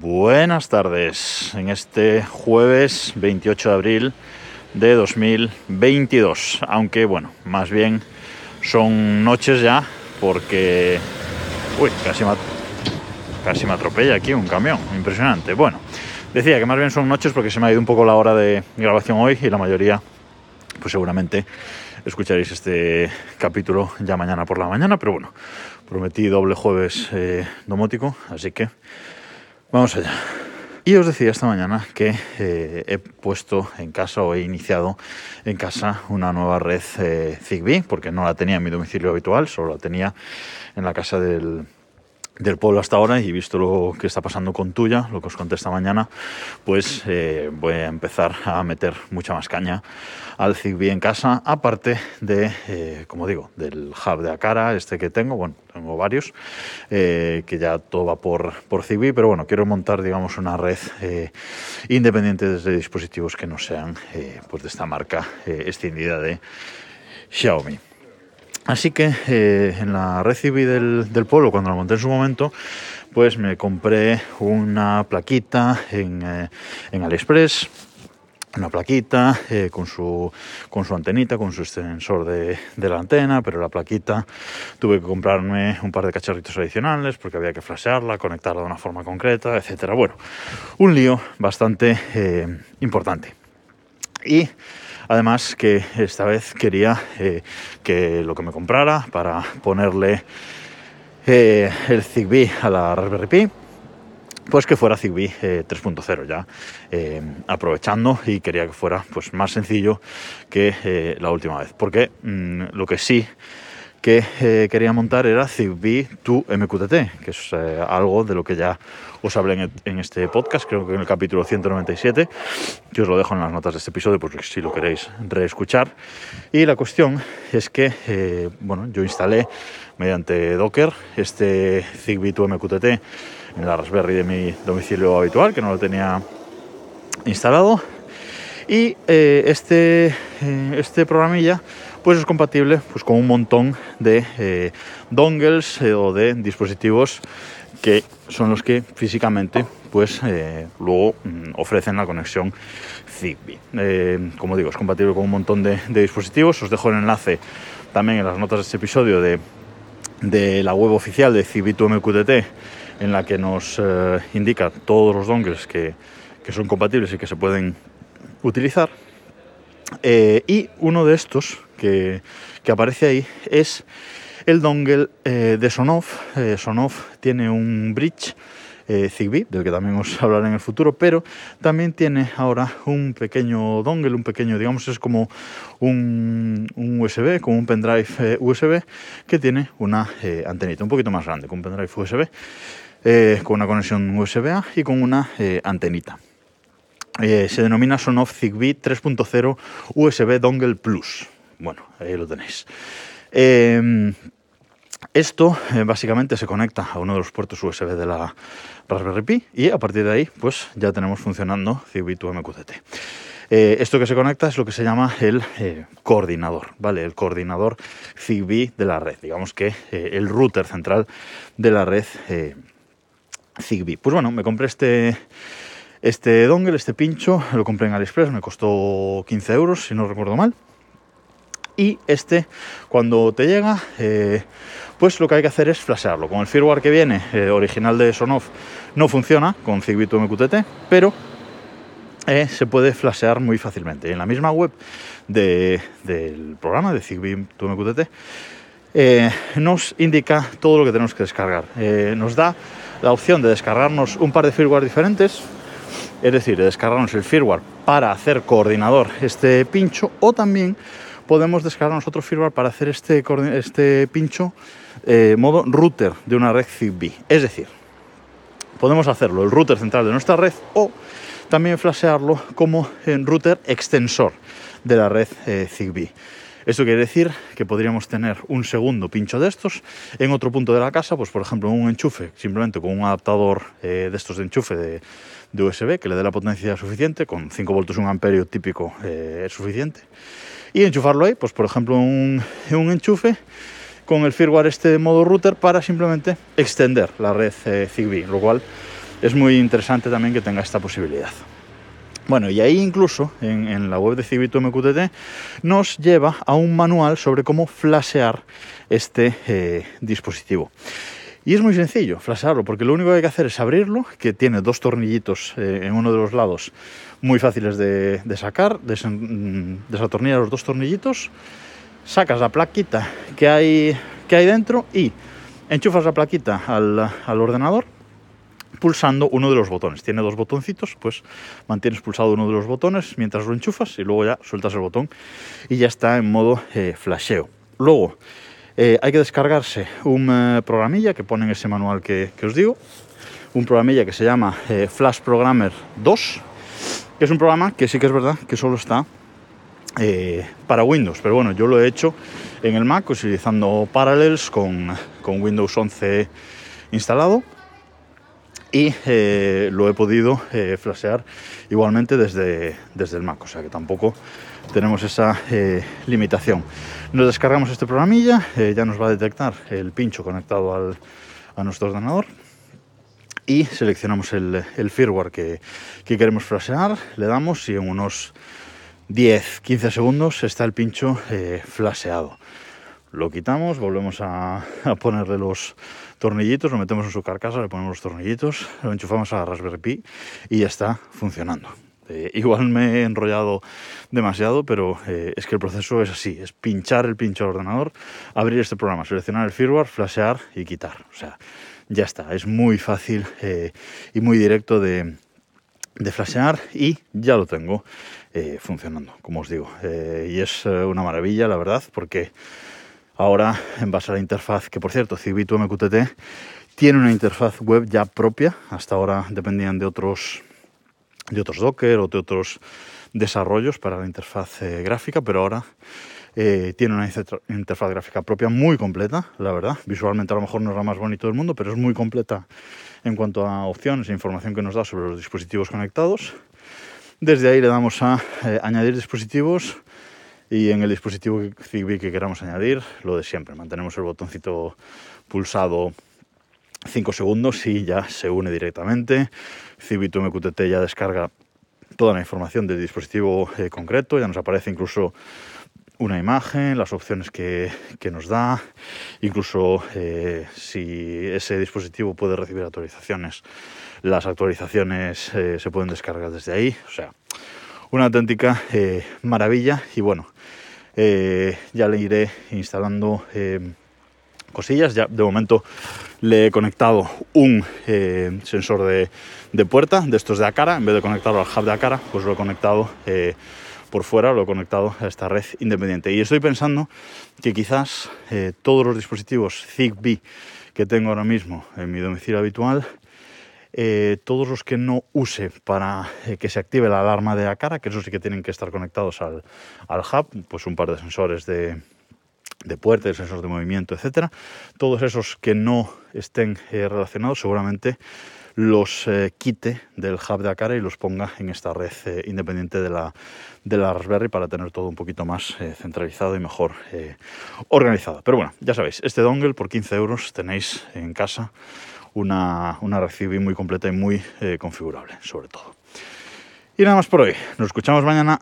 Buenas tardes en este jueves 28 de abril de 2022. Aunque bueno, más bien son noches ya porque... Uy, casi me, casi me atropella aquí un camión, impresionante. Bueno, decía que más bien son noches porque se me ha ido un poco la hora de grabación hoy y la mayoría, pues seguramente escucharéis este capítulo ya mañana por la mañana, pero bueno, prometí doble jueves eh, domótico, así que Vamos allá. Y os decía esta mañana que eh, he puesto en casa o he iniciado en casa una nueva red eh, Zigbee, porque no la tenía en mi domicilio habitual, solo la tenía en la casa del, del pueblo hasta ahora y visto lo que está pasando con Tuya, lo que os conté esta mañana, pues eh, voy a empezar a meter mucha más caña al Zigbee en casa, aparte de, eh, como digo, del hub de Acara, este que tengo, bueno, tengo varios, eh, que ya todo va por, por Zigbee, pero bueno, quiero montar, digamos, una red independiente desde dispositivos que no sean pues de esta marca extendida de Xiaomi. Así que eh, en la red del, del, pueblo, cuando la monté en su momento, pues me compré una plaquita en, eh, en AliExpress, una plaquita eh, con, su, con su antenita, con su extensor de, de, la antena, pero la plaquita tuve que comprarme un par de cacharritos adicionales porque había que flashearla, conectarla de una forma concreta, etcétera. Bueno, un lío bastante importante. Y Además que esta vez quería eh, que lo que me comprara para ponerle eh, el Zigbee a la Raspberry Pi, pues que fuera Zigbee 3.0 eh, ya, aprovechando y quería que fuera pues más sencillo que la última vez. Porque mm, lo que sí que eh, quería montar era Zigbee to MQTT, que es eh, algo de lo que ya os hablé en, este podcast, creo que en el capítulo 197, que os lo dejo en las notas de este episodio, porque si lo queréis reescuchar. Y la cuestión es que, eh, bueno, yo instalé mediante Docker este Zigbee to MQTT en la Raspberry de mi domicilio habitual, que no lo tenía instalado. Y este, este programilla pues es compatible pues, con un montón de eh, dongles eh, o de dispositivos que son los que físicamente pues eh, luego mm, ofrecen la conexión Zigbee. como digo, es compatible con un montón de, dispositivos. Os dejo el enlace también en las notas de este episodio de, de la web oficial de Zigbee 2 MQTT en la que nos indica todos los dongles que, que, son compatibles y que se pueden utilizar. y uno de estos que, aparece ahí es el dongle eh, de Sonoff. Eh, Sonoff tiene un bridge eh, Zigbee, del que también os hablaré en el futuro, pero también tiene ahora un pequeño dongle, un pequeño, digamos, es como un, USB, como un pendrive USB, que tiene una antenita un poquito más grande, con un pendrive USB, con una conexión USB-A y con una antenita. se denomina Sonoff Zigbee 3.0 USB Dongle Plus. Bueno, ahí lo tenéis. Em, esto eh, básicamente se conecta a uno de los puertos USB de la Raspberry Pi y a partir de ahí pues ya tenemos funcionando 2 MQTT. Eh, esto que se conecta es lo que se llama el eh, coordinador, ¿vale? El coordinador Zigbee de la red, digamos que el router central de la red Zigbee. Pues bueno, me compré este, este dongle, este pincho, lo compré en AliExpress, me costó 15 euros si no recuerdo mal y este cuando te llega eh, pues lo que hay que hacer es flashearlo. Con el firmware que viene eh, original de Sonoff no funciona con Zigbee MQTT pero eh, se puede flashear muy fácilmente. En la misma web del programa de Zigbee MQTT nos indica todo lo que tenemos que descargar. Nos da la opción de descargarnos un par de firmware diferentes es decir, de descargarnos el firmware para hacer coordinador este pincho o también podemos descargar nosotros firmware para hacer este, este pincho eh, modo router de una red Zigbee. Es decir, podemos hacerlo el router central de nuestra red o también flashearlo como en router extensor de la red eh, Zigbee. Esto quiere decir que podríamos tener un segundo pincho de estos en otro punto de la casa, pues por ejemplo un enchufe, simplemente con un adaptador eh, de estos de enchufe de, USB que le dé la potencia suficiente, con 5 voltios, un amperio típico es suficiente y enchufarlo ahí, pues por ejemplo un, un enchufe con el firmware este modo router para simplemente extender la red eh, Zigbee, lo cual es muy interesante también que tenga esta posibilidad. Bueno, y ahí incluso en, la web de Cibito MQTT nos lleva a un manual sobre cómo flashear este eh, dispositivo. Y es muy sencillo flashearlo, porque lo único que hay que hacer es abrirlo, que tiene dos tornillitos eh, en uno de los lados muy fáciles de, sacar, mm, desatornillar los dos tornillitos, sacas la plaquita que hay, que hay dentro y enchufas la plaquita al, al ordenador pulsando uno de los botones. Tiene dos botoncitos, pues mantienes pulsado uno de los botones mientras lo enchufas y luego ya sueltas el botón y ya está en modo eh, flasheo. Luego eh, hay que descargarse un eh, programilla que pone en ese manual que, os digo, un programilla que se llama Flash Programmer 2, que es un programa que sí que es verdad que solo está para Windows, pero bueno, yo lo he hecho en el Mac utilizando Parallels con, con Windows 11 instalado y eh, lo he podido eh, flashear igualmente desde, desde el Mac, o sea que tampoco tenemos esa eh, limitación. Nos descargamos este programilla, ya nos va a detectar el pincho conectado al, a nuestro ordenador y seleccionamos el, firmware que, queremos flashear, le damos y en unos 10-15 segundos está el pincho flasheado. Lo quitamos, volvemos a ponerle los tornillitos, lo metemos en su carcasa, le ponemos los tornillitos, lo enchufamos a la Raspberry Pi y ya está funcionando. Eh, igual me he enrollado demasiado, pero eh, es que el proceso es así, es pinchar el pincho al ordenador, abrir este programa, seleccionar el firmware, flashear y quitar. O sea, ya está, es muy fácil eh, y muy directo de, de flashear y ya lo tengo funcionando, como os digo. y es una maravilla, la verdad, porque Ahora, en base a la interfaz, que por cierto, Cibito MQTT tiene una interfaz web ya propia. Hasta ahora dependían de otros, de otros Docker o de otros desarrollos para la interfaz eh, gráfica, pero ahora eh, tiene una interfaz gráfica propia muy completa, la verdad. Visualmente a lo mejor no es la más bonita del mundo, pero es muy completa en cuanto a opciones e información que nos da sobre los dispositivos conectados. Desde ahí le damos a eh, añadir dispositivos y en el dispositivo Zigbee que queramos añadir, lo de siempre. Mantenemos el botoncito pulsado 5 segundos y ya se une directamente. Zigbee to MQTT ya descarga toda la información del dispositivo eh, concreto, ya nos aparece incluso una imagen, las opciones que, nos da, incluso eh, si ese dispositivo puede recibir actualizaciones, las actualizaciones eh, se pueden descargar desde ahí, una auténtica maravilla y bueno, eh, ya le iré instalando eh, cosillas. Ya de momento le he conectado un eh, sensor de, puerta de estos de Acara. En vez de conectarlo al hub de Acara, pues lo he conectado por fuera, lo he conectado a esta red independiente. Y estoy pensando que quizás todos los dispositivos Zigbee que tengo ahora mismo en mi domicilio habitual eh, todos los que no use para eh, que se active la alarma de cara, que eso sí que tienen que estar conectados al, hub, pues un par de sensores de, de puertas, sensores de movimiento, etcétera. Todos esos que no estén eh, relacionados seguramente los quite del hub de Acara y los ponga en esta red independiente de la, de la Raspberry para tener todo un poquito más centralizado y mejor organizado. Pero bueno, ya sabéis, este dongle por 15 euros tenéis en casa una, una muy completa y muy eh, configurable, sobre todo. Y nada más por hoy. Nos escuchamos mañana.